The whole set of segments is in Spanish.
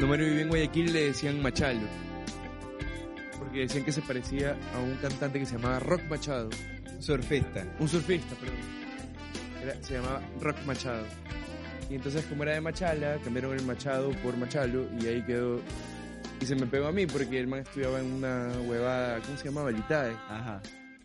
Cuando Mario vivía en Guayaquil le decían Machalo. Porque decían que se parecía a un cantante que se llamaba Rock Machado. Surfista. Un surfista, perdón. Era- se llamaba Rock Machado. Y entonces, como era de Machala, cambiaron el Machado por Machalo y ahí quedó. Y se me pegó a mí porque el man estudiaba en una huevada, ¿cómo se llamaba? Litae. Ajá.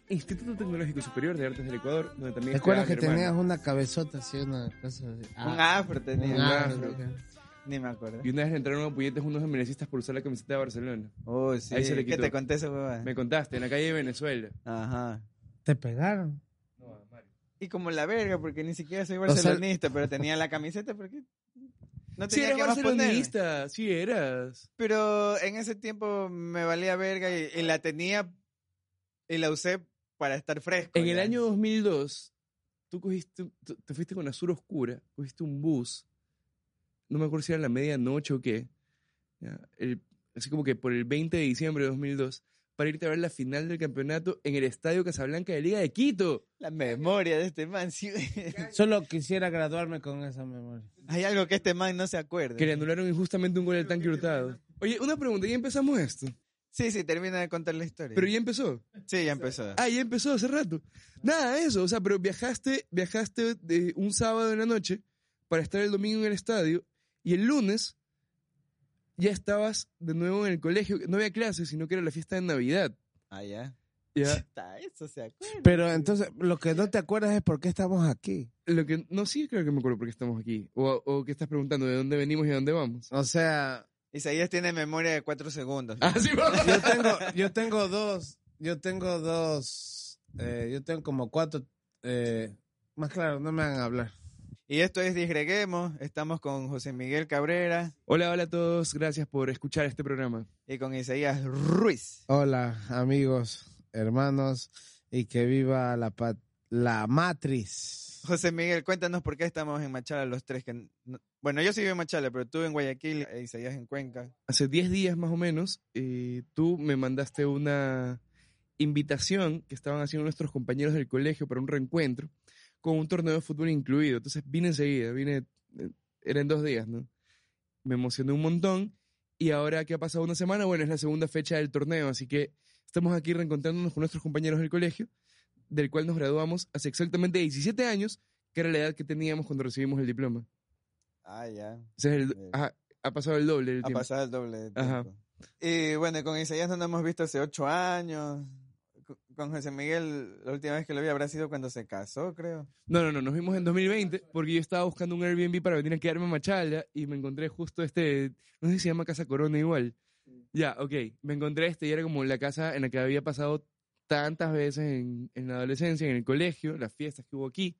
Instituto Tecnológico Superior de Artes del Ecuador, donde también ¿Te acuerdas que tenías una cabezota así, una cosa así? un afro tenía. un un afro, afro. Ni me acuerdo. Y una vez le entraron a puñetes unos emelecistas por usar la camiseta de Barcelona. Oh, sí. Ahí se le ¿Qué quitó. te conté huevada? Me contaste, en la calle de Venezuela. Ajá. ¿Te pegaron? Y como la verga, porque ni siquiera soy sea- barcelonista, pero tenía la camiseta porque no Sí, tenía eras que más barcelonista, sí eras. Pero en ese tiempo me valía verga y, y la tenía y la usé para estar fresco. En el año 2002, tú cogiste, tú- te fuiste con Azul Oscura, cogiste un bus, no me acuerdo si era la medianoche o qué, ya, el- así como que por el 20 de diciembre de 2002, para irte a ver la final del campeonato en el Estadio Casablanca de Liga de Quito. La memoria de este man, sí. Solo quisiera graduarme con esa memoria. Hay algo que este man no se acuerda. Que le anularon injustamente un gol al tanque hurtado. Oye, una pregunta, ¿ya empezamos esto? Sí, sí, termina de contar la historia. Pero ya empezó. Sí, ya empezó. Ah, ya empezó hace rato. Nada, eso. O sea, pero viajaste, viajaste de un sábado en la noche para estar el domingo en el estadio y el lunes ya estabas de nuevo en el colegio. No había clases, sino que era la fiesta de Navidad. Ah, ya. Ya. Está, eso se acuerda. Pero entonces, lo que no te acuerdas es por qué estamos aquí. Lo que, no, sí, creo que me acuerdo por qué estamos aquí. O, o que estás preguntando de dónde venimos y a dónde vamos. O sea, Isaías tiene memoria de cuatro segundos. Ah, sí, yo tengo, yo tengo dos, yo tengo dos, eh, yo tengo como cuatro, eh, más claro, no me hagan hablar. Y esto es Disgreguemos. Estamos con José Miguel Cabrera Hola, hola a todos. Gracias por escuchar este programa. y con Isaías Ruiz. Hola, amigos, hermanos, y que viva la, pat- la matriz. José Miguel, cuéntanos por qué estamos en Machala los tres. Que no- bueno, yo sí vivo en Machala, pero tú en Guayaquil e Isaías en Cuenca. hace 10 días más o menos, eh, tú me mandaste una invitación que estaban haciendo nuestros compañeros del colegio para un reencuentro con un torneo de fútbol incluido. Entonces vine enseguida, vine, eh, era en dos días, ¿no? Me emocioné un montón y ahora que ha pasado una semana, bueno, es la segunda fecha del torneo, así que estamos aquí reencontrándonos con nuestros compañeros del colegio, del cual nos graduamos hace exactamente 17 años, que era la edad que teníamos cuando recibimos el diploma. Ah, ya. O sea, el- ajá, ha pasado el doble del Ha tiempo. pasado el doble Ajá. Y bueno, con Isaías no nos hemos visto hace ocho años. Co- Con José Miguel, la última vez que lo vi habrá sido cuando se casó, creo. No, no, no, nos vimos en 2020 porque yo estaba buscando un Airbnb para venir a quedarme en Machala y me encontré justo este, no sé si se llama Casa Corona igual. Ya, ok, me encontré este y era como la casa en la que había pasado tantas veces en, en la adolescencia, en el colegio, las fiestas que hubo aquí.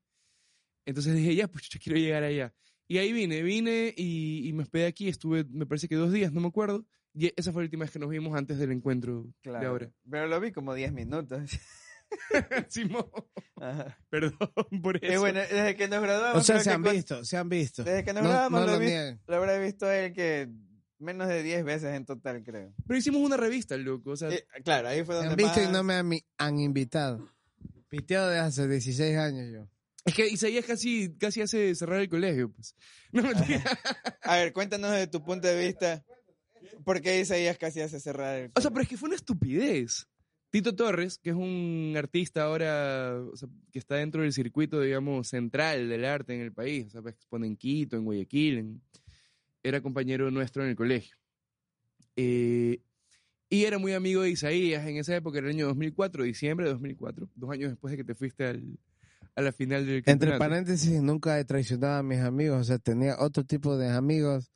Entonces dije, ya, pues yo quiero llegar allá. Y ahí vine, vine y, y me hospedé aquí, estuve, me parece que dos días, no me acuerdo. Y esa fue la última vez que nos vimos antes del encuentro de ahora. Pero lo vi como diez minutos. Simón, Ajá. perdón por eso. Y bueno, desde que nos graduamos. O sea, se han visto, se han visto. Desde que nos No, graduamos no lo, lo vi- lo habré visto a él que menos de diez veces en total, creo. Pero hicimos una revista, loco. O sea, Eh, claro, ahí fue Se donde han visto y no me han, han invitado. Piteado de hace 16 años yo. Es que Isaías casi, casi hace cerrar el colegio, pues. No. A ver, cuéntanos de tu punto de vista. ¿Por qué Isaías casi hace cerrar el O sea, pero es que fue una estupidez. Tito Torres, que es un artista ahora o sea, que está dentro del circuito, digamos, central del arte en el país, o sea, expone en Quito, en Guayaquil, en- era compañero nuestro en el colegio. Eh, y era muy amigo de Isaías en esa época, era el año 2004, diciembre de 2004, dos años después de que te fuiste al- a la final del Entre campeonato. paréntesis, nunca he traicionado a mis amigos. O sea, tenía otro tipo de amigos.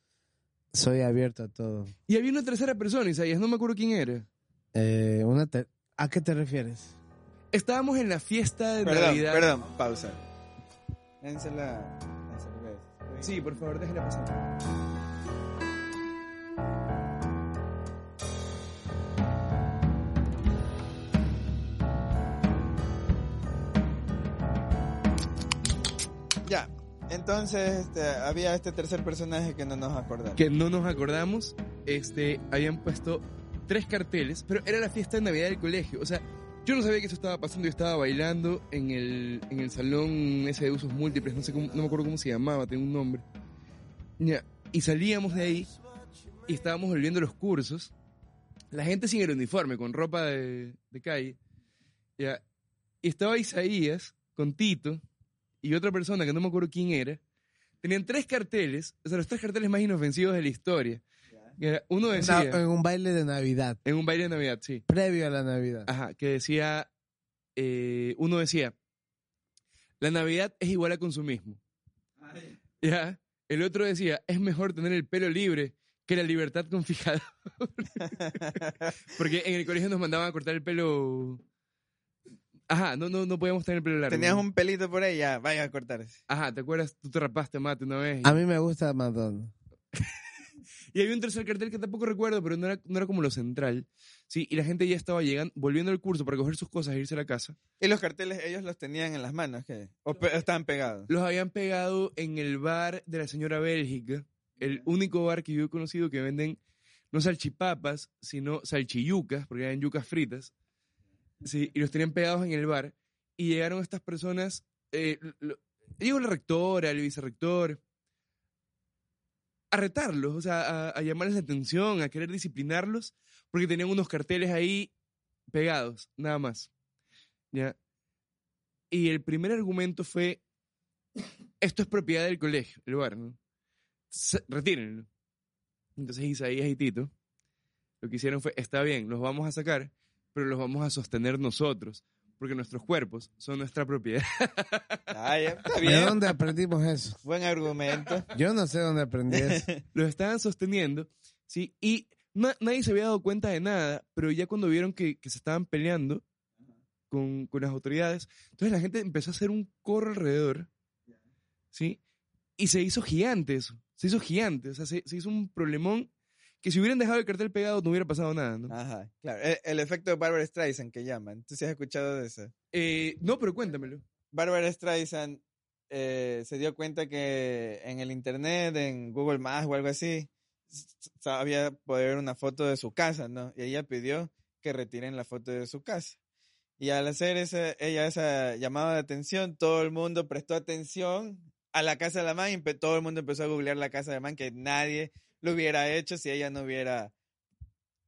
Soy abierto a todo. Y había una tercera persona, Isaías, no me acuerdo quién era. Eh, una ter- ¿A qué te refieres? Estábamos en la fiesta de Perdón, Navidad. perdón, pausa. Dense la, la cerveza. Sí, por favor, déjela pasar. Entonces, este, había este tercer personaje que no nos acordamos. Que no nos acordamos, este, habían puesto tres carteles, pero era la fiesta de Navidad del colegio. O sea, yo no sabía que eso estaba pasando, yo estaba bailando en el, en el salón ese de usos múltiples, no sé cómo, no me acuerdo cómo se llamaba, tenía un nombre. Y salíamos de ahí y estábamos volviendo los cursos. La gente sin el uniforme, con ropa de, de calle. Y estaba Isaías con Tito y otra persona que no me acuerdo quién era. Tenían tres carteles, o sea, los tres carteles más inofensivos de la historia. Uno decía, en un baile de Navidad, en un baile de Navidad, sí. previo a la Navidad. Ajá, que decía, eh, uno decía, la Navidad es igual a consumismo. Ya. El otro decía, es mejor tener el pelo libre que la libertad con fijador. Porque en el colegio nos mandaban a cortar el pelo. Ajá, no, no, no podíamos tener el pelo largo. Tenías un pelito por ahí, ya, vaya a cortarse. Ajá, ¿te acuerdas? Tú te rapaste mate una vez. y- A mí me gusta Madonna. Y había un tercer cartel que tampoco recuerdo, pero no era, no era como lo central. Sí, y la gente ya estaba llegando, volviendo al curso para coger sus cosas e irse a la casa. Y los carteles ellos los tenían en las manos, ¿qué? ¿O pe- estaban pegados? Los habían pegado en el bar de la señora Bélgica, el único bar que yo he conocido que venden no salchipapas, sino salchiyucas, porque eran yucas fritas. Sí, y los tenían pegados en el bar. Y llegaron estas personas, eh, lo- llegó la rectora, el vicerrector, a retarlos, o sea, a, a llamarles la atención, a querer disciplinarlos, porque tenían unos carteles ahí pegados, nada más. ¿Ya? Y el primer argumento fue, esto es propiedad del colegio, el bar, ¿no? Se- Retírenlo. Entonces Isaías y Tito lo que hicieron fue, está bien, los vamos a sacar, pero los vamos a sostener nosotros, porque nuestros cuerpos son nuestra propiedad. Ah, ya, está ¿De bien. dónde aprendimos eso? Buen argumento. Yo no sé dónde aprendí eso. los estaban sosteniendo, ¿sí? Y na- nadie se había dado cuenta de nada, pero ya cuando vieron que, que se estaban peleando con, con las autoridades, entonces la gente empezó a hacer un corro alrededor, ¿sí? Y se hizo gigante eso, se hizo gigante, o sea, se, se hizo un problemón que si hubieran dejado el cartel pegado no hubiera pasado nada, ¿no? Ajá, claro. El, el efecto Barbara Streisand que llaman. ¿Tú sí has escuchado de eso? Eh, no, pero cuéntamelo. Barbara Streisand eh, se dio cuenta que en el internet, en Google Maps o algo así, sabía poder ver una foto de su casa, ¿no? Y ella pidió que retiren la foto de su casa. Y al hacer ese, ella esa llamada de atención, todo el mundo prestó atención a la casa de la man y todo el mundo empezó a googlear la casa de la man que nadie lo hubiera hecho si ella no hubiera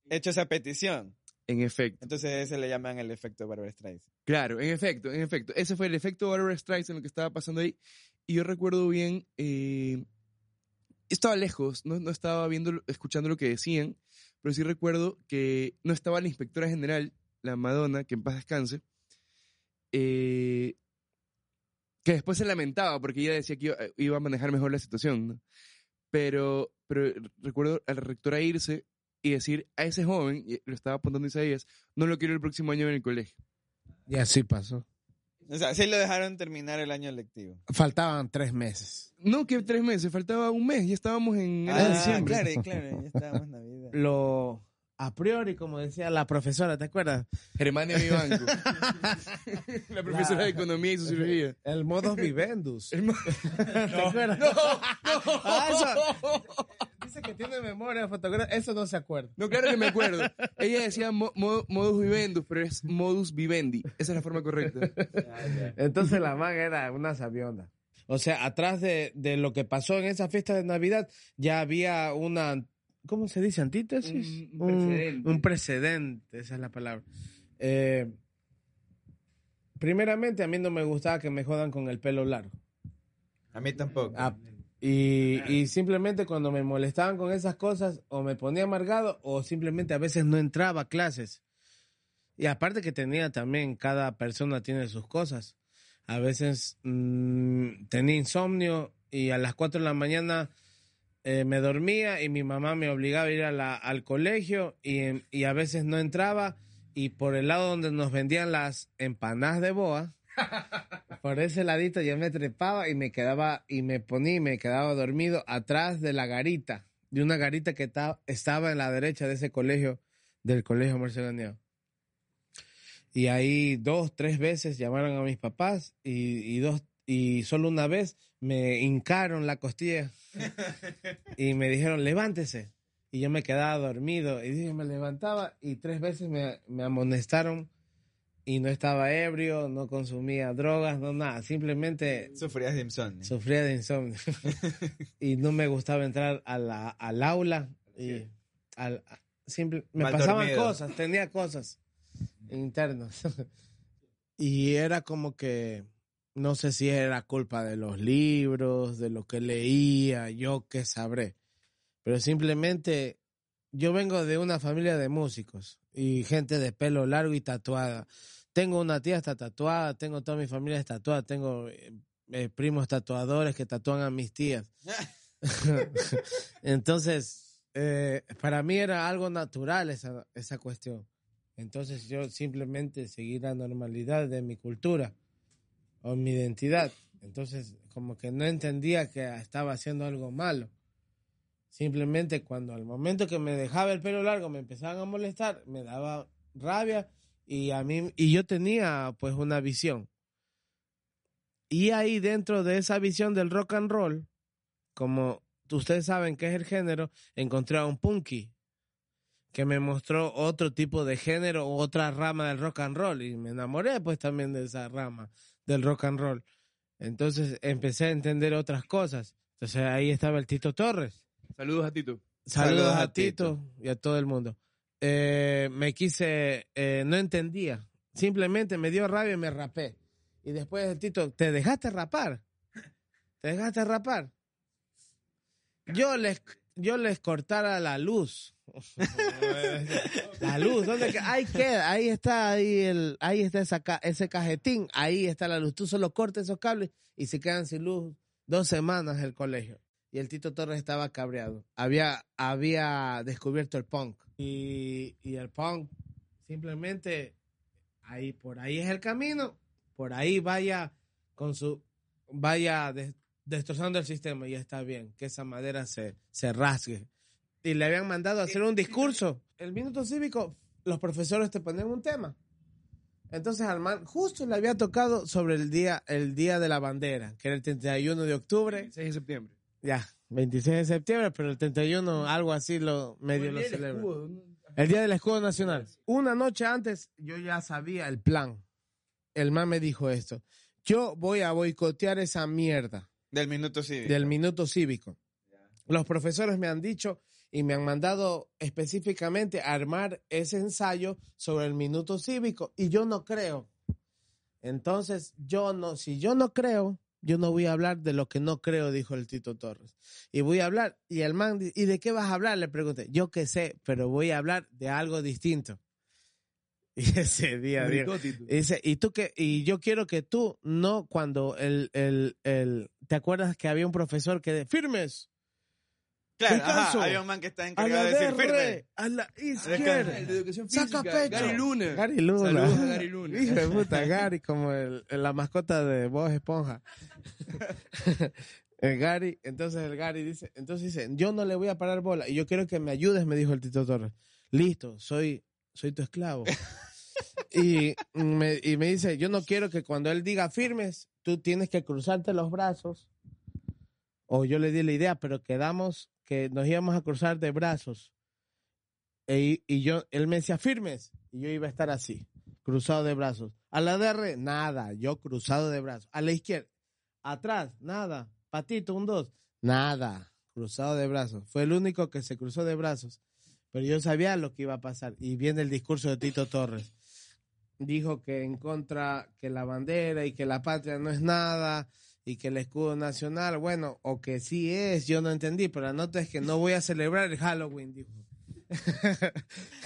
hecho esa petición. En efecto. Entonces ese le llaman el efecto Barbara Streisand. Claro, en efecto, en efecto. Ese fue el efecto Barbara Streisand lo que estaba pasando ahí. Y yo recuerdo bien, eh, estaba lejos, no, no estaba viendo, escuchando lo que decían, pero sí recuerdo que no estaba la inspectora general, la Madonna, que en paz descanse, eh, que después se lamentaba porque ella decía que iba, iba a manejar mejor la situación, ¿no? Pero, pero recuerdo a la rectora irse y decir a ese joven, y lo estaba apuntando Isaías, no lo quiero el próximo año en el colegio. Y así pasó. O sea, sí lo dejaron terminar el año lectivo. Faltaban tres meses. No, que tres meses, faltaba un mes, ya estábamos en Ah, diciembre. claro, claro, ya estábamos en Navidad. Lo a priori, como decía la profesora, ¿te acuerdas? Germania Vivanco. la profesora de Economía y Sociología. El modus vivendus. El mo- ¿Te acuerdas? Ah, eso- Dice que tiene memoria fotográfica. Eso no se acuerda. No, claro que me acuerdo. Ella decía mo- mo- modus vivendus, pero es modus vivendi. Esa es la forma correcta. Entonces la man era una sabionda. O sea, atrás de, de lo que pasó en esa fiesta de Navidad, ya había una, ¿cómo se dice? Antítesis. Un- un precedente. un precedente, esa es la palabra. Eh, primeramente, a mí no me gustaba que me jodan con el pelo largo. A mí tampoco. Ah, y, y simplemente cuando me molestaban con esas cosas, o me ponía amargado, o simplemente a veces no entraba a clases. Y aparte que tenía también, cada persona tiene sus cosas. A veces mm, tenía insomnio y a las 4 de la mañana eh, me dormía y mi mamá me obligaba a ir a la- al colegio y, y a veces no entraba. Y por el lado donde nos vendían las empanadas de boa, por ese ladito yo me trepaba y me quedaba y me ponía y me quedaba dormido atrás de la garita, de una garita que ta- estaba en la derecha de ese colegio, del colegio Marcelaniao. Y ahí dos, tres veces llamaron a mis papás y, y dos y solo una vez me hincaron la costilla y me dijeron levántese y yo me quedaba dormido y dije me levantaba y tres veces me, me amonestaron y no estaba ebrio, no consumía drogas, no nada, simplemente Sufrías de insomnio. sufría de insomnio y no me gustaba entrar a la, al aula Y al, simple, me Mal pasaban dormido. cosas, tenía cosas internas. y era como que, no sé si era culpa de los libros, de lo que leía, yo qué sabré. Pero simplemente yo vengo de una familia de músicos y gente de pelo largo y tatuada. Tengo una tía está tatuada, tengo toda mi familia tatuada, tengo eh, eh, primos tatuadores que tatúan a mis tías. Entonces, eh, para mí era algo natural esa, esa cuestión. Entonces yo simplemente seguí la normalidad de mi cultura o mi identidad. Entonces, como que no entendía que estaba haciendo algo malo. Simplemente cuando al momento que me dejaba el pelo largo me empezaban a molestar, me daba rabia y a mí y yo tenía pues una visión. Y ahí dentro de esa visión del rock and roll, como ustedes saben que es el género, encontré a un punky que me mostró otro tipo de género, otra rama del rock and roll y me enamoré pues también de esa rama del rock and roll. Entonces empecé a entender otras cosas. Entonces ahí estaba el Tito Torres. Saludos a Tito. Saludos, Saludos a, a Tito, y a todo el mundo. Eh, me quise, eh, no entendía. Simplemente me dio rabia y me rapé. Y después el Tito, ¿te dejaste rapar? ¿Te dejaste rapar? Yo les, yo les cortara la luz. la luz, ¿dónde Ahí queda, ahí está, ahí, el, ahí está esa, ese cajetín, ahí está la luz. Tú solo cortas esos cables y se quedan sin luz dos semanas el colegio y el Tito Torres estaba cabreado. Había, había descubierto el punk. Y, y el punk simplemente ahí, por ahí es el camino, por ahí vaya con su, vaya destrozando el sistema y está bien, que esa madera se, se rasgue. Y le habían mandado a hacer un discurso. El minuto cívico, los profesores te ponen un tema. Entonces al man justo le había tocado sobre el día, el día de la bandera, que era el 31 de octubre. 6 de septiembre. Ya, 26 de septiembre, pero el 31 algo así lo medio lo celebra. El día del escudo nacional. Una noche antes yo ya sabía el plan. El man me dijo esto. Yo voy a boicotear esa mierda Del minuto cívico. del minuto cívico. Los profesores me han dicho y me han mandado específicamente a armar ese ensayo sobre el minuto cívico y yo no creo. Entonces, yo no, si yo no creo, yo no voy a hablar de lo que no creo, dijo el Tito Torres. Y voy a hablar, y el man, ¿y de qué vas a hablar? Le pregunté, yo qué sé, pero voy a hablar de algo distinto. Y ese día, Tito. y dice, y tú que, y yo quiero que tú, no cuando el, el, el, ¿te acuerdas que había un profesor que de, firmes, Claro, Descanso. ajá, había un man que está encargado de decir firme. a la izquierda. de educación Saca pecho. Gary Luna. Gary Luna. Saludos a Gary Luna. Hijo de puta, Gary, como el, la mascota de Bob Esponja. el Gary, entonces el Gary dice, entonces dice, yo no le voy a parar bola y yo quiero que me ayudes, me dijo el Tito Torres. Listo, soy, soy tu esclavo. y, me, y me dice, yo no quiero que cuando él diga firmes, tú tienes que cruzarte los brazos. O yo le di la idea, pero quedamos que nos íbamos a cruzar de brazos. E- y yo, él me decía firmes, y yo iba a estar así, cruzado de brazos. A la DR, nada, yo cruzado de brazos. A la izquierda, atrás, nada. Patito, un dos, nada, cruzado de brazos. Fue el único que se cruzó de brazos. Pero yo sabía lo que iba a pasar. Y viene el discurso de Tito Torres. Dijo que en contra, que la bandera y que la patria no es nada y que el escudo nacional, bueno, o que sí es, yo no entendí, pero la nota es que no voy a celebrar el Halloween, dijo.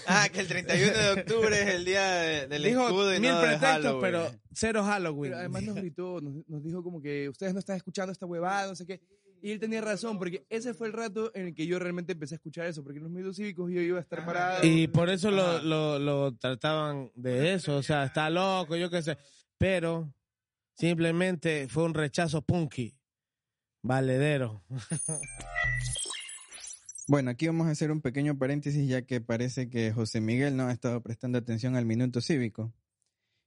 Ah, que el 31 de octubre es el día de- del Dijo escudo y mil no de Halloween. pero cero Halloween. Pero además nos gritó, nos, nos dijo como que ustedes no están escuchando esta huevada, no sé qué. Y él tenía razón, porque ese fue el rato en el que yo realmente empecé a escuchar eso, porque en los medios cívicos yo iba a estar parado. Y por eso lo, lo, lo trataban de eso, o sea, está loco, yo qué sé. Pero simplemente fue un rechazo punky, valedero. Bueno, aquí vamos a hacer un pequeño paréntesis ya que parece que José Miguel no ha estado prestando atención al minuto cívico.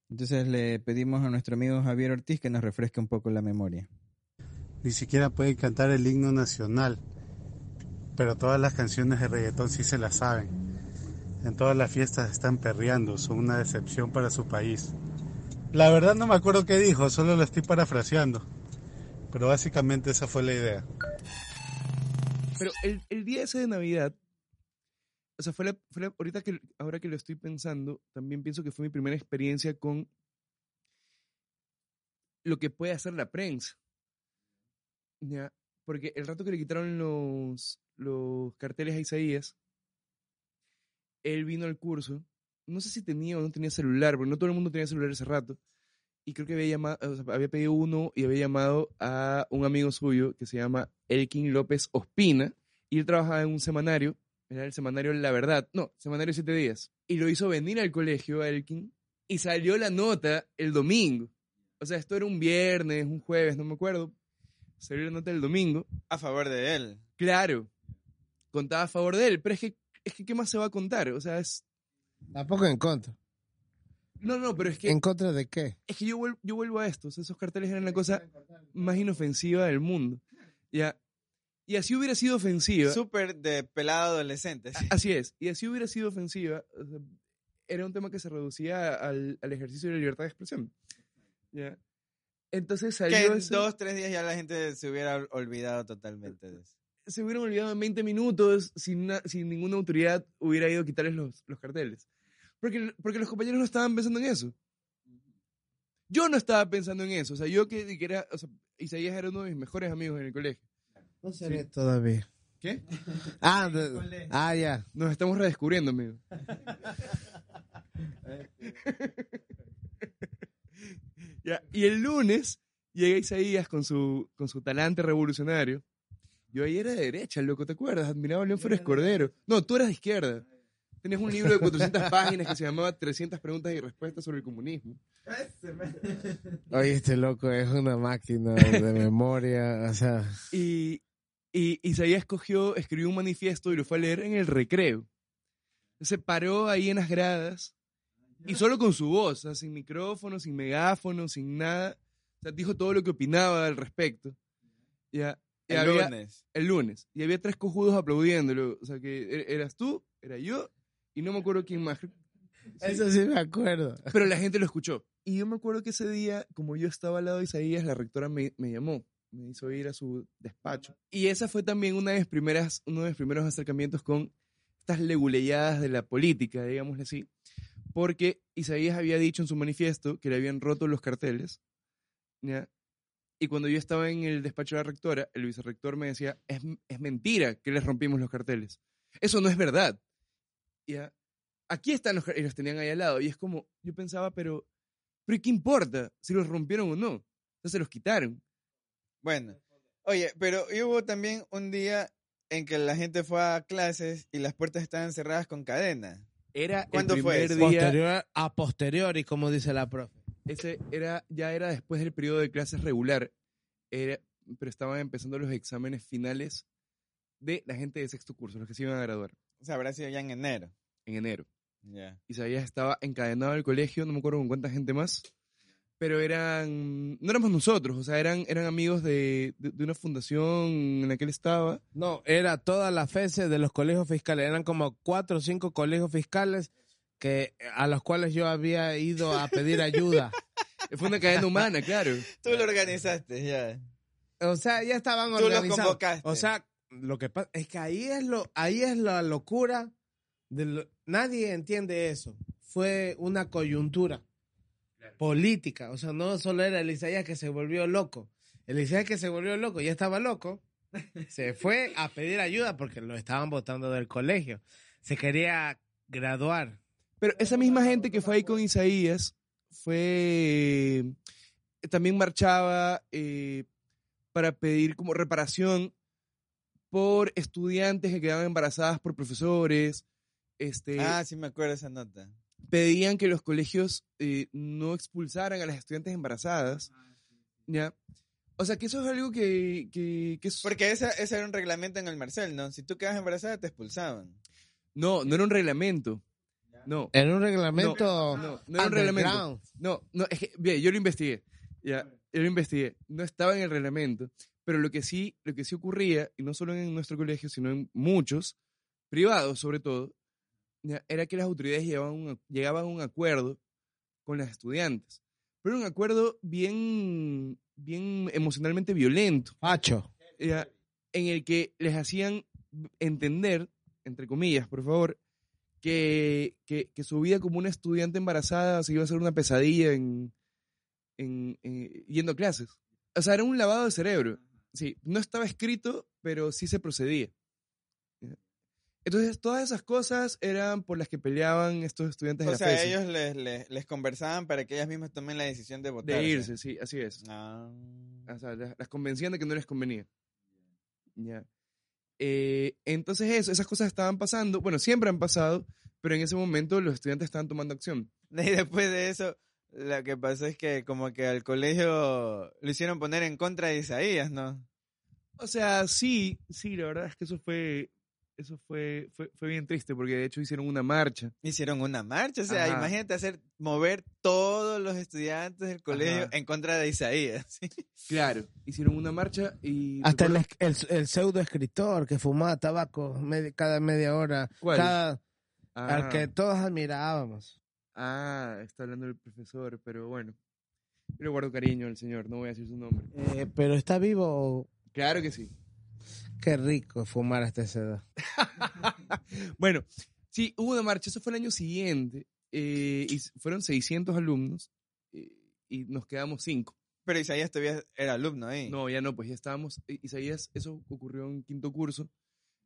Entonces le pedimos a nuestro amigo Javier Ortiz que nos refresque un poco la memoria. Ni siquiera pueden cantar el himno nacional, pero todas las canciones de reggaetón sí se las saben. En todas las fiestas están perreando, son una decepción para su país. La verdad no me acuerdo qué dijo, solo lo estoy parafraseando. Pero básicamente esa fue la idea. Pero el, el día ese de Navidad, o sea, fue la, fue la- ahorita que, ahora que lo estoy pensando, también pienso que fue mi primera experiencia con lo que puede hacer la prensa. Ya, porque el rato que le quitaron los, los carteles a Isaías, él vino al curso, no sé si tenía o no tenía celular, porque no todo el mundo tenía celular ese rato, y creo que había, llamado, había pedido uno y había llamado a un amigo suyo que se llama Elkin López Ospina, y él trabajaba en un semanario, era el semanario La Verdad, no, semanario Siete Días, y lo hizo venir al colegio a Elkin, y salió la nota el domingo. O sea, esto era un viernes, un jueves, no me acuerdo. Salió la nota el domingo. A favor de él. Claro, contaba a favor de él, pero es que, es que ¿qué más se va a contar? O sea, es... Tampoco en contra. No, no, pero es que, ¿En contra de qué? es que yo, vuelvo, yo vuelvo a esto. o sea, esos carteles eran la cosa más inofensiva del mundo. Ya. Y así hubiera sido ofensiva. Súper de pelado adolescente. sí. Así es. Y así hubiera sido ofensiva. o sea, era un tema que se reducía al, al ejercicio de la libertad de expresión. ¿Ya? Entonces Que salió en eso- dos, tres días ya la gente se hubiera ol- olvidado totalmente de eso. se hubieran olvidado en 20 minutos sin, na- sin ninguna autoridad hubiera ido a quitarles los, los carteles. Porque, porque los compañeros no estaban pensando en eso. Yo no estaba pensando en eso. O sea, yo que, que era, o sea, Isaías era uno de mis mejores amigos en el colegio. No sé todavía. ¿Qué? Ah, ah, ya. Nos estamos redescubriendo, amigo. Ya, Y el lunes llega Isaías con su, con su talante revolucionario. Yo ahí era de derecha, loco, ¿te acuerdas? Admiraba a León Férez Cordero. No, tú eras de izquierda. Tenías un libro de 400 páginas que se llamaba 300 preguntas y respuestas sobre el comunismo. Oye, este loco es una máquina de memoria. O sea, Y, y Isaías escogió, escribió un manifiesto y lo fue a leer en el recreo. Se paró ahí en las gradas y solo con su voz, o sea, sin micrófono, sin megáfono, sin nada. O sea, dijo todo lo que opinaba al respecto. Ya, y El había- lunes. el lunes. Y había tres cojudos aplaudiéndolo. O sea, que er- eras tú, era yo, y no me acuerdo quién más. eso sí me acuerdo. Pero la gente lo escuchó. Y yo me acuerdo que ese día, como yo estaba al lado de Isaías, la rectora me, me llamó, me hizo ir a su despacho. Y esa fue también una de mis primeras, uno de mis primeros acercamientos con estas leguleyadas de la política, digámosle así. Porque Isaías había dicho en su manifiesto que le habían roto los carteles. Y cuando yo estaba en el despacho de la rectora, el vicerrector me decía, es, es mentira que les rompimos los carteles. Eso no es verdad. ¿ya? Aquí están los car- y los tenían ahí al lado. Y es como, yo pensaba, pero, pero ¿y ¿qué importa si los rompieron o no? Entonces se los quitaron. Bueno, oye, pero hubo también un día en que la gente fue a clases y las puertas estaban cerradas con cadena. Era ¿Cuándo el fue primer eso? día, Posterior a posteriori, como dice la profe. ese era, ya era después del periodo de clases regular, era, pero estaban empezando los exámenes finales de la gente de sexto curso, los que se iban a graduar O sea, habrá sido ya en enero. en enero. Ya. Isaías estaba encadenado al colegio, no me acuerdo con cuánta gente más, pero eran, no éramos nosotros, o sea, eran, eran amigos de, de, de una fundación en la que él estaba. No, era toda la FESE de los colegios fiscales. Eran como cuatro o cinco colegios fiscales que a los cuales yo había ido a pedir ayuda. Fue una cadena humana, claro. Tú lo organizaste, ya. O sea, ya estaban Tú los organizados. convocaste. O sea, lo que pasa es que ahí es lo, ahí es la locura. De lo- nadie entiende eso. Fue una coyuntura política. O sea, no solo era el Isaías que se volvió loco. El Isaías que se volvió loco ya estaba loco. Se fue a pedir ayuda porque lo estaban votando del colegio. Se quería graduar. Pero esa misma gente que fue ahí con Isaías fue. También marchaba eh, para pedir como reparación por estudiantes que quedaban embarazadas por profesores. Este, Ah, sí me acuerdo esa nota. Pedían que los colegios eh, no expulsaran a las estudiantes embarazadas. ¿Ya? O sea, que eso es algo que, que, que es... Porque esa- ese era un reglamento en el Marcel, ¿no? Si tú quedas embarazada, te expulsaban. No, no era un reglamento. No. Era un reglamento. No, no era un reglamento. No, no, es que, bien, yo lo investigué. Ya, yo lo investigué. No estaba en el reglamento. Pero lo que sí, lo que sí ocurría, y no solo en nuestro colegio, sino en muchos, privados sobre todo, era que las autoridades llegaban a un, llegaban a un acuerdo con las estudiantes. Pero un acuerdo bien, bien emocionalmente violento, Facho. ya, en el que les hacían entender, entre comillas, por favor, que, que, que su vida como una estudiante embarazada se iba a hacer una pesadilla en, en, en- yendo a clases. O sea, era un lavado de cerebro. Sí, no estaba escrito, pero sí se procedía. Entonces, todas esas cosas eran por las que peleaban estos estudiantes de O la sea, FESI. ellos les, les, les conversaban para que ellas mismas tomen la decisión de votar. de irse, sí, así es. Ah. O sea, las, las convencían de que no les convenía. Ya. Eh, entonces eso, esas cosas estaban pasando, bueno, siempre han pasado, pero en ese momento los estudiantes estaban tomando acción. Y después de eso, lo que pasó es que como que al colegio lo hicieron poner en contra de Isaías, ¿no? O sea, sí, sí, la verdad es que eso fue, eso fue, fue, fue bien triste, porque de hecho hicieron una marcha. Hicieron una marcha, o sea, Ajá. imagínate hacer mover todos los estudiantes del colegio Ajá. en contra de Isaías. ¿sí? Claro, hicieron una marcha y... Hasta el, el, el pseudo escritor que fumaba tabaco cada media hora. ¿Cuál? Cada, Ah, Al que todos admirábamos. ah, está hablando el profesor, pero bueno. Yo le guardo cariño al señor, no voy a decir su nombre. Eh, pero está vivo. Claro que sí. Qué rico fumar hasta esa edad. Bueno, sí, hubo una marcha, eso fue el año siguiente, eh, y fueron 600 alumnos eh, y nos quedamos 5. Pero Isaías todavía era alumno ahí. No, ya no, pues ya estábamos, I- Isaías, eso ocurrió en quinto curso,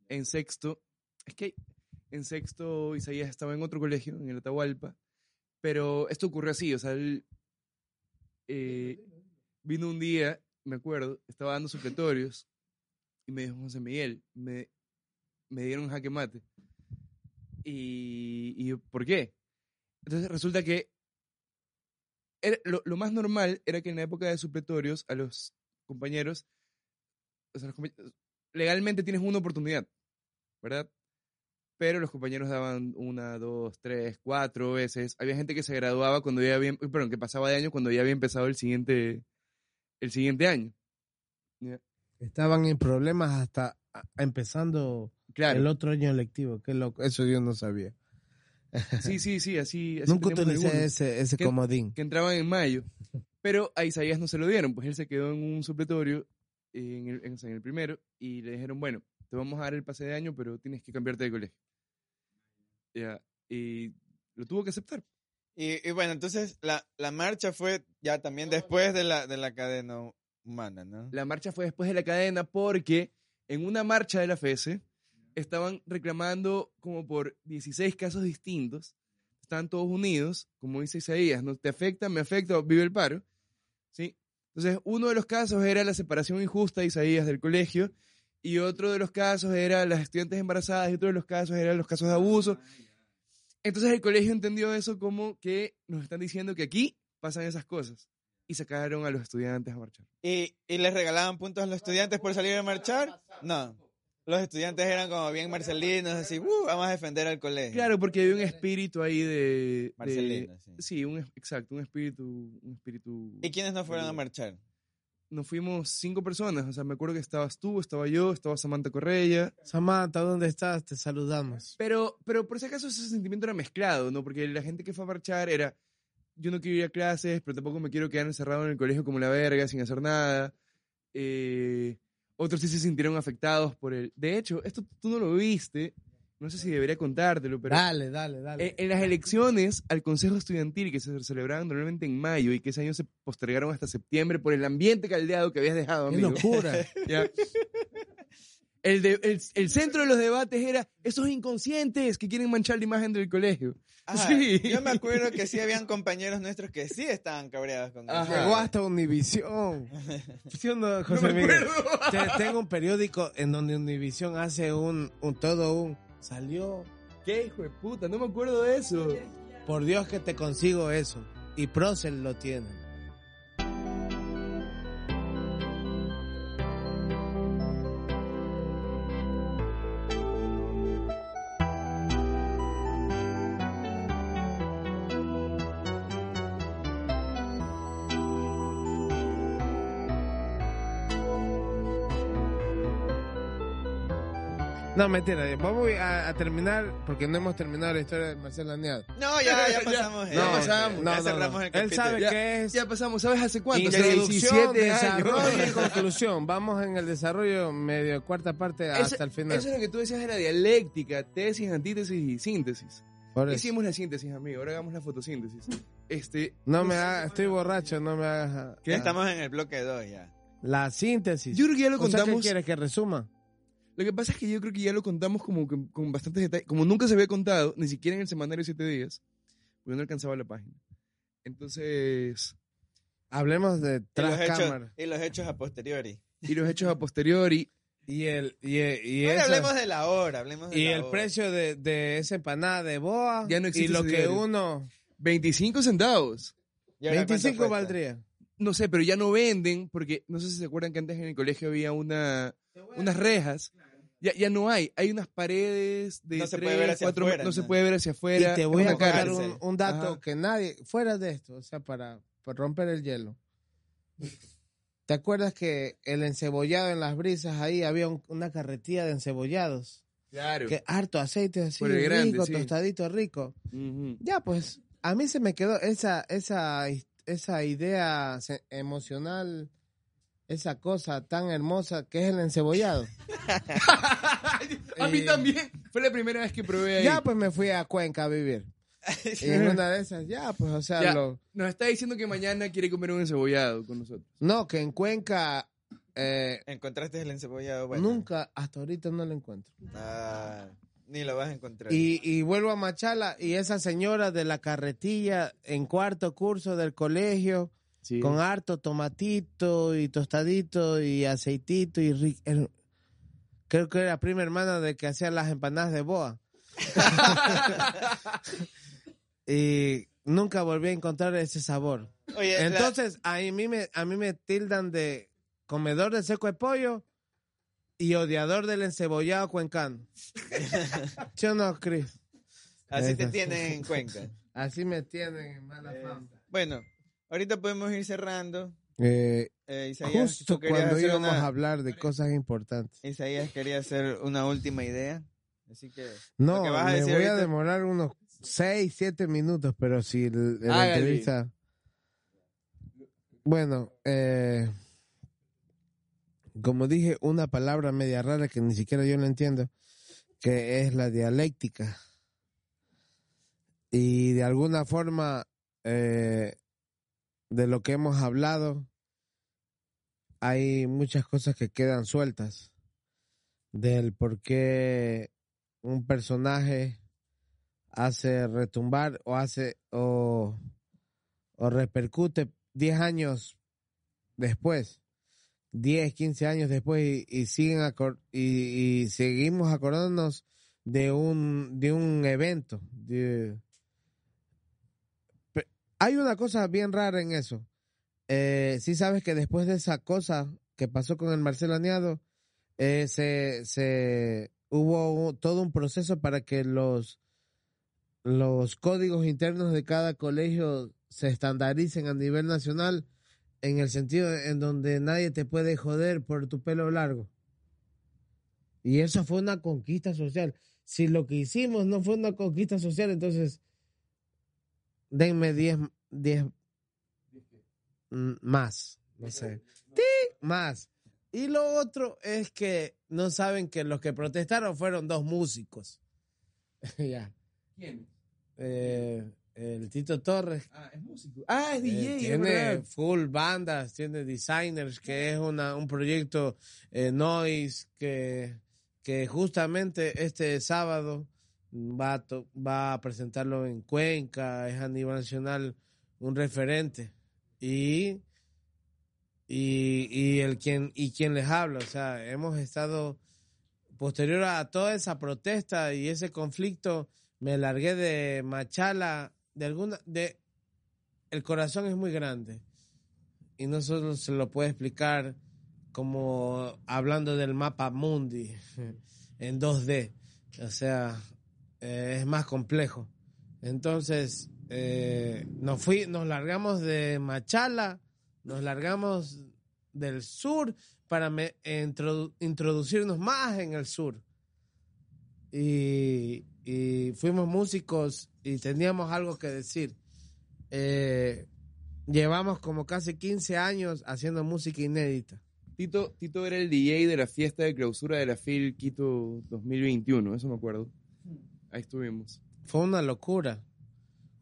en sexto, es que en sexto Isaías estaba en otro colegio, en el Atahualpa, pero esto ocurrió así, o sea, él eh, vino un día, me acuerdo, estaba dando supletorios y me dijo, José Miguel, me, me dieron jaque mate. Y, y yo, ¿por qué? Entonces resulta que era- lo, lo más normal era que en la época de supletorios a los compañeros, o sea, los compañ- legalmente tienes una oportunidad, ¿verdad? Pero los compañeros daban una, dos, tres, cuatro veces. Había gente que se graduaba cuando ya había, perdón, que pasaba de año cuando ya había empezado el siguiente, el siguiente año. Ya. Estaban en problemas hasta empezando Claro. el otro año lectivo. Qué loco. Eso yo no sabía. Sí, sí, sí, así. así Nunca utilicé algunos. ese, ese comodín. que entraban en mayo. Pero a Isaías no se lo dieron, pues él se quedó en un supletorio en el, en el primero y le dijeron, bueno, te vamos a dar el pase de año, pero tienes que cambiarte de colegio. Ya, y lo tuvo que aceptar. Y, y bueno, entonces la, la marcha fue ya también después de la, de la cadena La marcha fue después de la cadena porque en una marcha de la FESE estaban reclamando como por 16 casos distintos. Estaban todos unidos, como dice Isaías, ¿no? Te afecta, me afecta, vive el paro. ¿Sí? Entonces, uno de los casos era la separación injusta de Isaías del colegio y otro de los casos era las estudiantes embarazadas y otro de los casos eran los casos de abuso. Entonces el colegio entendió eso como que nos están diciendo que aquí pasan esas cosas y sacaron a los estudiantes a marchar. ¿Y, ¿Y les regalaban puntos a los estudiantes por salir a marchar? No. Los estudiantes eran como bien marcelinos, así, "Uh, vamos a defender al colegio. Claro, porque había un espíritu ahí de... de- Marcelino, sí. sí, un, exacto, un espíritu... Un espíritu ¿Y quiénes no fueron a marchar? Nos fuimos cinco personas, o sea, me acuerdo que estabas tú, estaba yo, estaba Samantha Correia, Samantha, ¿dónde estás? Te saludamos. pero, pero por si acaso ese sentimiento era mezclado, ¿no? Porque la gente que fue a marchar era, yo no quiero ir a clases, pero tampoco me quiero quedar encerrado en el colegio como la verga, sin hacer nada. Eh, otros sí se sintieron afectados por el... De hecho, esto tú no lo viste, no sé si debería contártelo, pero... Dale, dale, dale. Eh, En las elecciones al Consejo Estudiantil, que se celebraban normalmente en mayo y que ese año se postergaron hasta septiembre por el ambiente caldeado que habías dejado, Qué amigo. locura. Ya. El, de- el, el centro de los debates era esos inconscientes que quieren manchar la imagen del colegio. Ajá, Sí. Yo me acuerdo que sí habían compañeros nuestros que sí estaban cabreados con eso. Llegó hasta Univisión. ¿Sí o no, José me Miguel? acuerdo. Te- Tengo un periódico en donde Univisión hace un, un todo un... Salió. ¿Qué hijo de puta? No me acuerdo de eso. Por Dios que te consigo eso. Y Procel lo tiene. No, mentira. Vamos a, a terminar, porque no hemos terminado la historia de Marcelo Añado. No, ya, ya Ya, pasamos. ya eh, pasamos. Ya No, no, cerramos no. el Él capítulo. sabe Ya, que es ya pasamos, ¿sabes hace cuánto? Hace introducción, 17 desarrollo y años. conclusión. Vamos en el desarrollo medio cuarta parte Eso- hasta el final. Eso es lo que tú decías de la dialéctica, tesis, antítesis y síntesis. Por eso. Hicimos la síntesis, amigo. Ahora hagamos la fotosíntesis. Este, No me hagas, estoy borracho, no me hagas. Ya estamos en el bloque 2 ya. La síntesis. yo creo que ya lo sea, ¿qué contamos. quieres que resuma? Lo que pasa es que yo creo que ya lo contamos como que- con bastantes detalles. Como nunca se había contado, ni siquiera en el semanario siete días, porque no alcanzaba la página. Entonces, Hablemos de Y tras hechos, cámara. y los hechos a posteriori. y los hechos a posteriori. Y el, y, y Bueno, hablemos de la hora, hablemos de y la el hora. precio de, de esa empanada de boa. Ya no existe Y lo que diario. uno. 25 centavos. ¿Y ahora cuánto 25 cuesta? valdría. No sé, pero ya no venden, porque no sé si se acuerdan que antes en el colegio había una, unas rejas. Ya, ya no hay. Hay unas paredes de No se tres, puede ver hacia afuera, no se puede ver hacia afuera. y te voy a contar un, un dato Ajá. que nadie, fuera de esto, o sea, para, para romper el hielo. ¿Te acuerdas que el encebollado en las brisas ahí había un- una carretilla de encebollados? Claro. Que harto aceite así, Por el grande, rico, sí. tostadito, rico. Ujú. Ya, pues, a mí se me quedó esa, esa, esa idea emocional, esa cosa tan hermosa que es el encebollado. a mí Eh, también. Fue la primera vez que probé ahí. Ya, pues me fui a Cuenca a vivir. Y en una de esas, ya, pues, o sea, Ya, lo- Nos está diciendo que mañana quiere comer un encebollado con nosotros. no, que en Cuenca eh, ¿Encontraste el encebollado? Bueno. nunca, hasta ahorita no lo encuentro. Ah, ni lo vas a encontrar. Y, y vuelvo a Machala y esa señora de la carretilla en cuarto curso del colegio, Sí. con harto tomatito y tostadito y aceitito y ri- el- creo que era prima hermana de que hacía las empanadas de boa. y nunca volví a encontrar ese sabor. Oye, la- Entonces, a mí me, a mí me tildan de comedor de seco de pollo y odiador del encebollado cuencano. Yo no, Chris. así te tienen en Cuenca. Así me tienen en mala fama. Bueno, ahorita podemos ir cerrando. Eh, Eh, Isaías, justo cuando íbamos una- a hablar de cosas importantes. Isaías quería hacer una última idea. Así que. No, lo que vas a me decir voy a demorar unos 6, 7 minutos, pero si el- la entrevista... Bueno, eh, como dije, una palabra media rara que ni siquiera yo la entiendo, que es la dialéctica. Y de alguna forma, eh, de lo que hemos hablado, hay muchas cosas que quedan sueltas del por qué un personaje hace retumbar o hace o, o repercute 10 años después, 10, 15 años después y, y siguen acor- y, y seguimos acordándonos de un de un evento. de- Hay una cosa bien rara en eso. Eh, sí sabes que después de esa cosa que pasó con el Marcelo Añado, eh, se, se hubo todo un proceso para que los los códigos internos de cada colegio se estandaricen a nivel nacional en el sentido en donde nadie te puede joder por tu pelo largo. Y eso fue una conquista social. Si lo que hicimos no fue una conquista social, entonces denme 10 10 mm, más, no sé. ¡Ti! Más. Y lo otro es que no saben que los que protestaron fueron dos músicos. ya. ¿Quién? Eh, el Tito Torres. Ah, es músico. Ah, es eh, DJ, tiene full bandas, tiene designers, que es una, un proyecto eh, noise que, que justamente este sábado va a, va a presentarlo en Cuenca, es a nivel nacional un referente. Y, y, y el quien, y quien les habla, o sea, hemos estado posterior a toda esa protesta y ese conflicto, me largué de Machala, de alguna, de, el corazón es muy grande y no solo se lo puede explicar como hablando del mapa mundi en 2D, o sea, eh, es más complejo. Entonces, eh, nos fui, largamos de Machala, nos largamos del sur para introducirnos más en el sur. y, y fuimos músicos y teníamos algo que decir. Eh, llevamos como casi 15 años haciendo música inédita. Tito, Tito era el DJ de la fiesta de clausura de la FIL Quito 2021, eso me acuerdo. Ahí estuvimos. Fue una locura.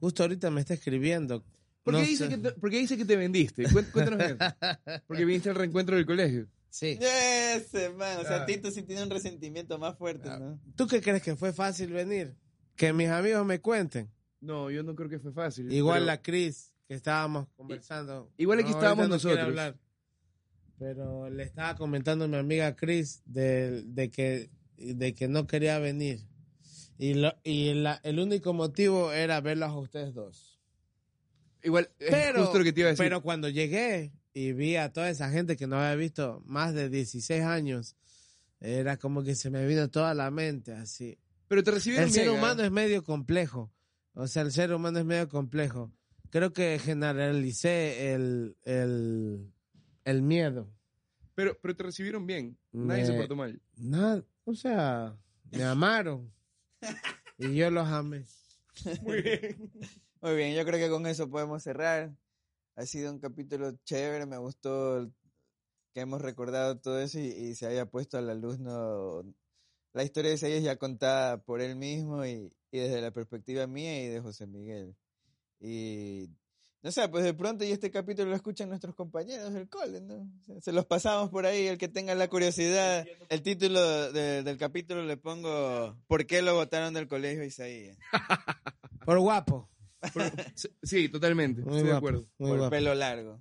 Justo ahorita me está escribiendo. ¿Por qué, dice, que te, por qué dice que te vendiste? Cuént- Cuéntanos bien. Porque viniste al reencuentro del colegio. Sí. Ese, man. O sea, Ah. Tito sí tiene un resentimiento más fuerte, Ah. ¿no? ¿Tú qué crees que fue fácil venir? Que mis amigos me cuenten. No, yo no creo que fue fácil. Igual pero- la Cris, que estábamos conversando. Igual aquí estábamos nosotros. hablar. Pero le estaba comentando a mi amiga Cris de, de, que, de que no quería venir. Y, lo, y la- el único motivo era verlos a ustedes dos. Igual, es Pero, justo lo que te iba a decir. pero cuando llegué y vi a toda esa gente que no había visto más de 16 años, era como que se me vino toda la mente así. Pero te recibieron El ser ¿ah? humano es medio complejo. O sea, el ser humano es medio complejo. Creo que generalicé el, el, el miedo. Pero, pero te recibieron bien. Nadie Me- se portó mal. Nada, o sea, me amaron. Y yo los amé. Muy bien. Muy bien, yo creo que con eso podemos cerrar. Ha sido un capítulo chévere, me gustó que hemos recordado todo eso y, y se haya puesto a la luz no, la historia de Isaías ya contada por él mismo y, y desde la perspectiva mía y de José Miguel. Y no sé, pues de pronto y este capítulo lo escuchan nuestros compañeros del cole, ¿no? O sea, se los pasamos por ahí, el que tenga la curiosidad. El título de- del capítulo le pongo ¿Por qué lo votaron del colegio Isaías? Por guapo. Sí, totalmente. Muy Estoy de acuerdo. Muy por guapo. pelo largo.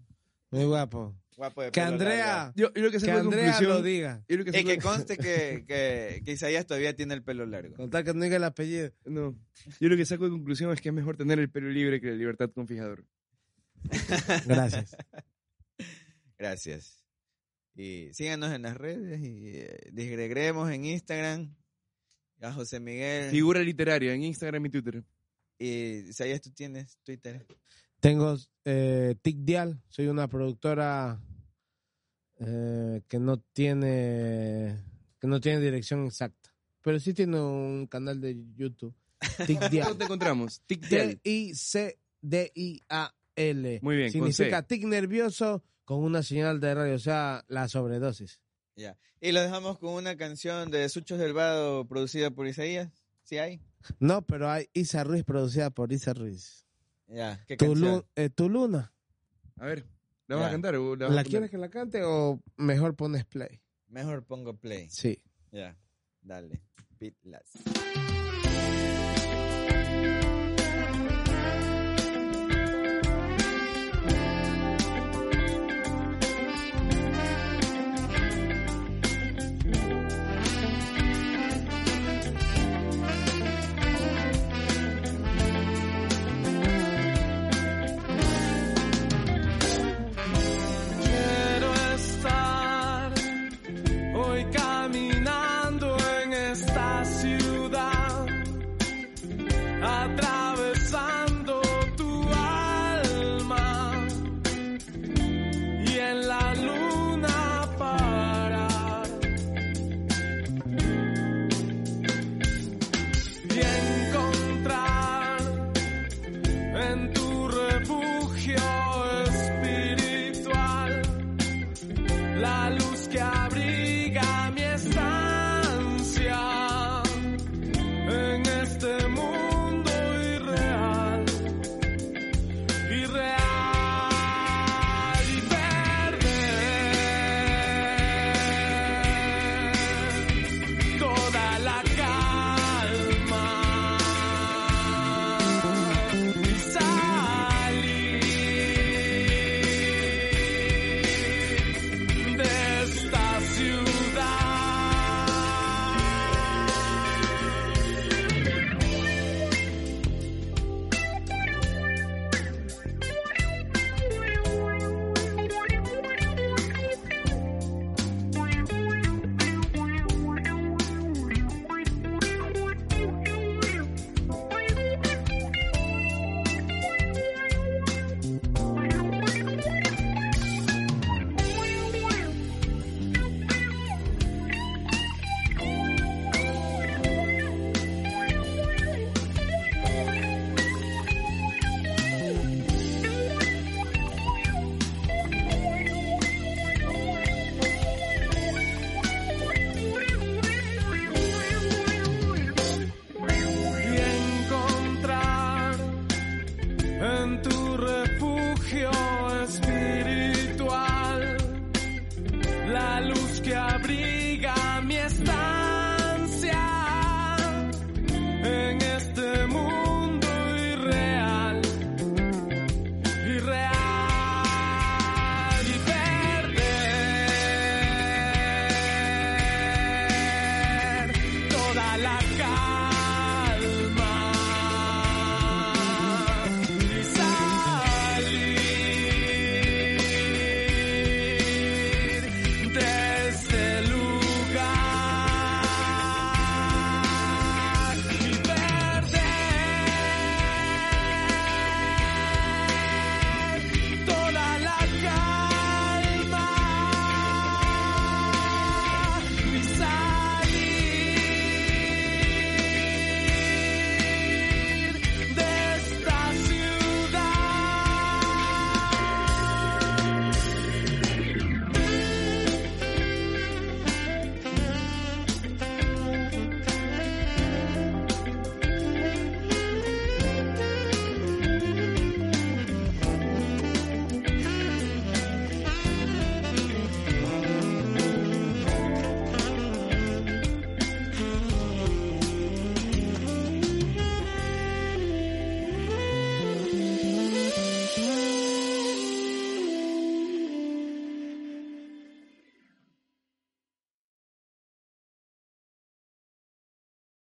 Muy guapo. Guapo de Que. Andrea, Yo, yo creo que que saco de Andrea conclusión. lo diga. yo creo que Y que conste que, que, que Isaías todavía tiene el pelo largo. Contar que no diga el apellido. No. Yo lo que saco de conclusión es que es mejor tener el pelo libre que la libertad con fijador. Gracias. Gracias. Y síganos en las redes y eh, disgreguemos en Instagram a José Miguel. Figura literaria en Instagram y Twitter. Y Isaías, tú tienes Twitter. Tengo eh, Tic Dial, soy una productora eh, que no tiene que no tiene dirección exacta, pero sí tiene un canal de YouTube. Tic ¿Dónde Dial. te encontramos? Tic T Dial. I C D I A L. Muy bien, con Significa C. tic nervioso con una señal de radio, o sea, la sobredosis. Ya. Y lo dejamos con una canción de Suchos del Vado producida por Isaías. ¿Sí hay? No, pero hay Isa Ruiz producida por Isa Ruiz. Ya. ¿Qué Tu, canción? lu- eh, tu luna. A ver, ¿la vas a cantar o la quieres que la cante o mejor pones play? Mejor pongo play. Sí. Ya. Dale. Pitlas.